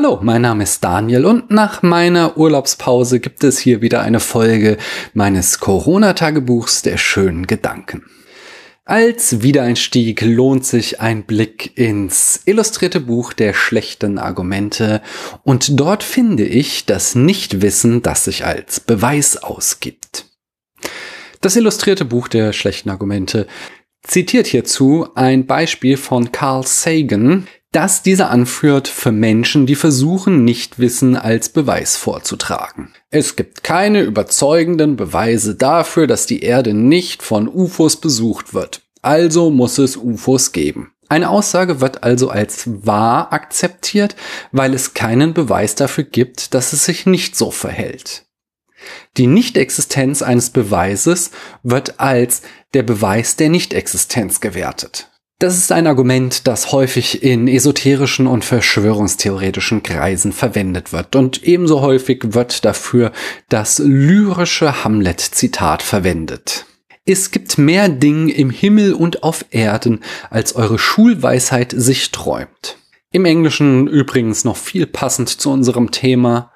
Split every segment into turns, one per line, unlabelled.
Hallo, mein Name ist Daniel und nach meiner Urlaubspause gibt es hier wieder eine Folge meines Corona-Tagebuchs der schönen Gedanken. Als Wiedereinstieg lohnt sich ein Blick ins illustrierte Buch der schlechten Argumente und dort finde ich das Nichtwissen, das sich als Beweis ausgibt. Das illustrierte Buch der schlechten Argumente zitiert hierzu ein Beispiel von Carl Sagan, das dieser anführt für Menschen, die versuchen, Nichtwissen als Beweis vorzutragen. Es gibt keine überzeugenden Beweise dafür, dass die Erde nicht von UFOs besucht wird. Also muss es UFOs geben. Eine Aussage wird also als wahr akzeptiert, weil es keinen Beweis dafür gibt, dass es sich nicht so verhält. Die Nichtexistenz eines Beweises wird als der Beweis der Nichtexistenz gewertet. Das ist ein Argument, das häufig in esoterischen und verschwörungstheoretischen Kreisen verwendet wird und ebenso häufig wird dafür das lyrische Hamlet-Zitat verwendet. Es gibt mehr Dinge im Himmel und auf Erden, als eure Schulweisheit sich träumt. Im Englischen übrigens noch viel passend zu unserem Thema.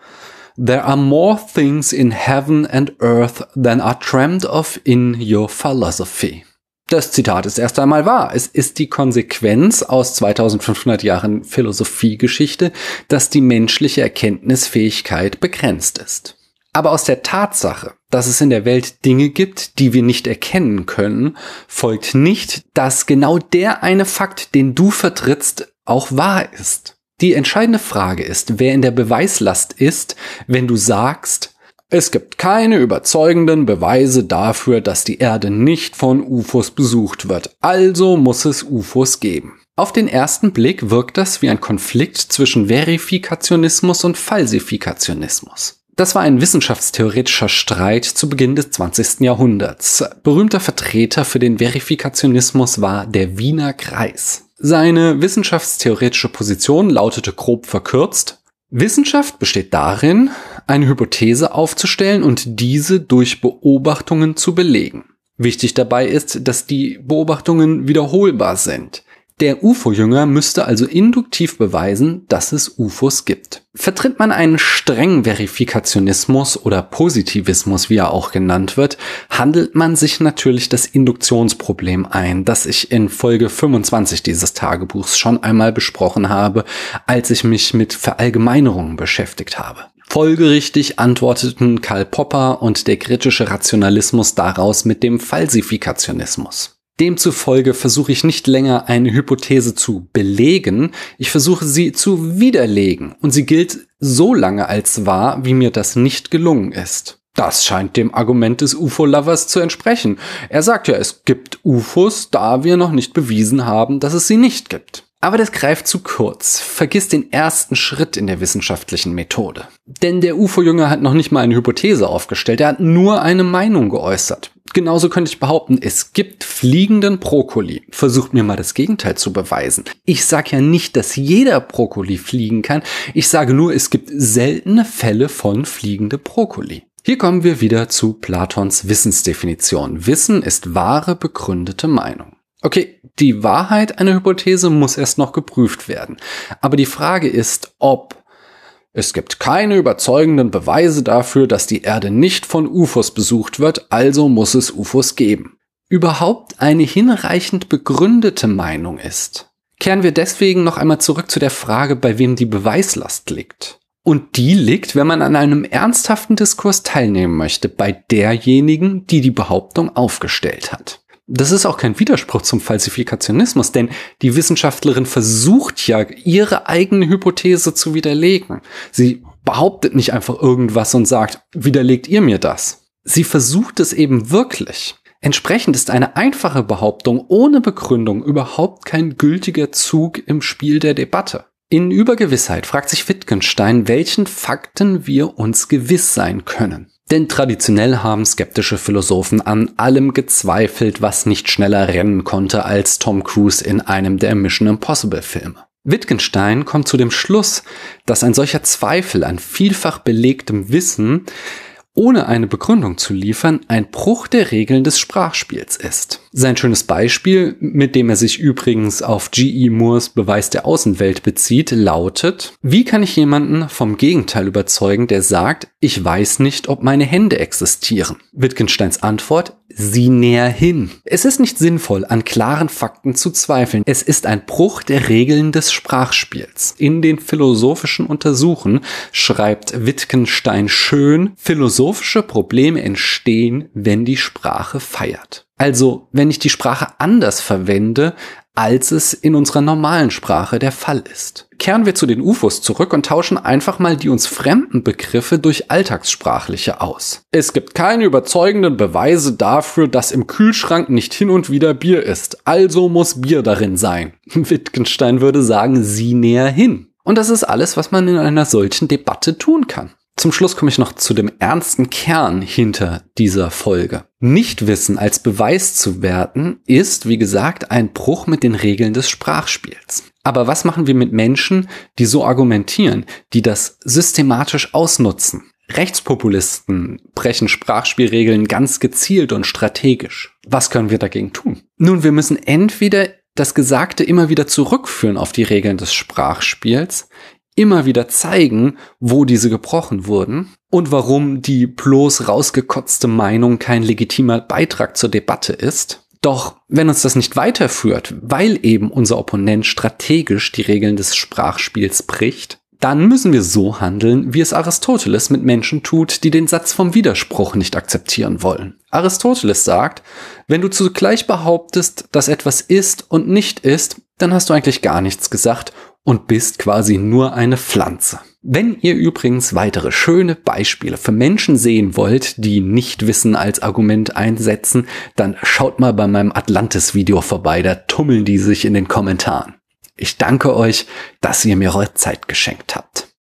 There are more things in heaven and earth than are dreamt of in your philosophy. Das Zitat ist erst einmal wahr. Es ist die Konsequenz aus 2500 Jahren Philosophiegeschichte, dass die menschliche Erkenntnisfähigkeit begrenzt ist. Aber aus der Tatsache, dass es in der Welt Dinge gibt, die wir nicht erkennen können, folgt nicht, dass genau der eine Fakt, den du vertrittst, auch wahr ist. Die entscheidende Frage ist, wer in der Beweislast ist, wenn du sagst, es gibt keine überzeugenden Beweise dafür, dass die Erde nicht von UFOs besucht wird, also muss es UFOs geben. Auf den ersten Blick wirkt das wie ein Konflikt zwischen Verifikationismus und Falsifikationismus. Das war ein wissenschaftstheoretischer Streit zu Beginn des 20. Jahrhunderts. Berühmter Vertreter für den Verifikationismus war der Wiener Kreis. Seine wissenschaftstheoretische Position lautete grob verkürzt, Wissenschaft besteht darin, eine Hypothese aufzustellen und diese durch Beobachtungen zu belegen. Wichtig dabei ist, dass die Beobachtungen wiederholbar sind. Der UFO-Jünger müsste also induktiv beweisen, dass es UFOs gibt. Vertritt man einen strengen Verifikationismus oder Positivismus, wie er auch genannt wird, handelt man sich natürlich das Induktionsproblem ein, das ich in Folge 25 dieses Tagebuchs schon einmal besprochen habe, als ich mich mit Verallgemeinerungen beschäftigt habe. Folgerichtig antworteten Karl Popper und der kritische Rationalismus daraus mit dem Falsifikationismus. Demzufolge versuche ich nicht länger eine Hypothese zu belegen, ich versuche sie zu widerlegen und sie gilt so lange als wahr, wie mir das nicht gelungen ist. Das scheint dem Argument des UFO-Lovers zu entsprechen. Er sagt ja, es gibt UFOs, da wir noch nicht bewiesen haben, dass es sie nicht gibt. Aber das greift zu kurz. Vergiss den ersten Schritt in der wissenschaftlichen Methode. Denn der UFO-Jünger hat noch nicht mal eine Hypothese aufgestellt, er hat nur eine Meinung geäußert. Genauso könnte ich behaupten, es gibt fliegenden Brokkoli. Versucht mir mal das Gegenteil zu beweisen. Ich sage ja nicht, dass jeder Brokkoli fliegen kann. Ich sage nur, es gibt seltene Fälle von fliegende Brokkoli. Hier kommen wir wieder zu Platons Wissensdefinition. Wissen ist wahre begründete Meinung. Okay, die Wahrheit einer Hypothese muss erst noch geprüft werden. Aber die Frage ist, ob es gibt keine überzeugenden Beweise dafür, dass die Erde nicht von UFOs besucht wird, also muss es UFOs geben. Überhaupt eine hinreichend begründete Meinung ist. Kehren wir deswegen noch einmal zurück zu der Frage, bei wem die Beweislast liegt. Und die liegt, wenn man an einem ernsthaften Diskurs teilnehmen möchte, bei derjenigen, die die Behauptung aufgestellt hat. Das ist auch kein Widerspruch zum Falsifikationismus, denn die Wissenschaftlerin versucht ja, ihre eigene Hypothese zu widerlegen. Sie behauptet nicht einfach irgendwas und sagt, widerlegt ihr mir das. Sie versucht es eben wirklich. Entsprechend ist eine einfache Behauptung ohne Begründung überhaupt kein gültiger Zug im Spiel der Debatte. In Übergewissheit fragt sich Wittgenstein, welchen Fakten wir uns gewiss sein können. Denn traditionell haben skeptische Philosophen an allem gezweifelt, was nicht schneller rennen konnte als Tom Cruise in einem der Mission Impossible Filme. Wittgenstein kommt zu dem Schluss, dass ein solcher Zweifel an vielfach belegtem Wissen ohne eine Begründung zu liefern ein Bruch der Regeln des Sprachspiels ist. Sein schönes Beispiel, mit dem er sich übrigens auf G.E. Moores Beweis der Außenwelt bezieht, lautet, wie kann ich jemanden vom Gegenteil überzeugen, der sagt, ich weiß nicht, ob meine Hände existieren? Wittgensteins Antwort, sieh näher hin. Es ist nicht sinnvoll, an klaren Fakten zu zweifeln. Es ist ein Bruch der Regeln des Sprachspiels. In den philosophischen Untersuchen schreibt Wittgenstein schön, philosophische Probleme entstehen, wenn die Sprache feiert. Also, wenn ich die Sprache anders verwende, als es in unserer normalen Sprache der Fall ist. Kehren wir zu den UFOs zurück und tauschen einfach mal die uns fremden Begriffe durch alltagssprachliche aus. Es gibt keine überzeugenden Beweise dafür, dass im Kühlschrank nicht hin und wieder Bier ist, also muss Bier darin sein. Wittgenstein würde sagen, sieh näher hin. Und das ist alles, was man in einer solchen Debatte tun kann. Zum Schluss komme ich noch zu dem ernsten Kern hinter dieser Folge. Nichtwissen als Beweis zu werten, ist, wie gesagt, ein Bruch mit den Regeln des Sprachspiels. Aber was machen wir mit Menschen, die so argumentieren, die das systematisch ausnutzen? Rechtspopulisten brechen Sprachspielregeln ganz gezielt und strategisch. Was können wir dagegen tun? Nun, wir müssen entweder das Gesagte immer wieder zurückführen auf die Regeln des Sprachspiels, immer wieder zeigen, wo diese gebrochen wurden und warum die bloß rausgekotzte Meinung kein legitimer Beitrag zur Debatte ist. Doch wenn uns das nicht weiterführt, weil eben unser Opponent strategisch die Regeln des Sprachspiels bricht, dann müssen wir so handeln, wie es Aristoteles mit Menschen tut, die den Satz vom Widerspruch nicht akzeptieren wollen. Aristoteles sagt, wenn du zugleich behauptest, dass etwas ist und nicht ist, dann hast du eigentlich gar nichts gesagt und bist quasi nur eine Pflanze. Wenn ihr übrigens weitere schöne Beispiele für Menschen sehen wollt, die Nichtwissen als Argument einsetzen, dann schaut mal bei meinem Atlantis-Video vorbei, da tummeln die sich in den Kommentaren. Ich danke euch, dass ihr mir eure Zeit geschenkt habt.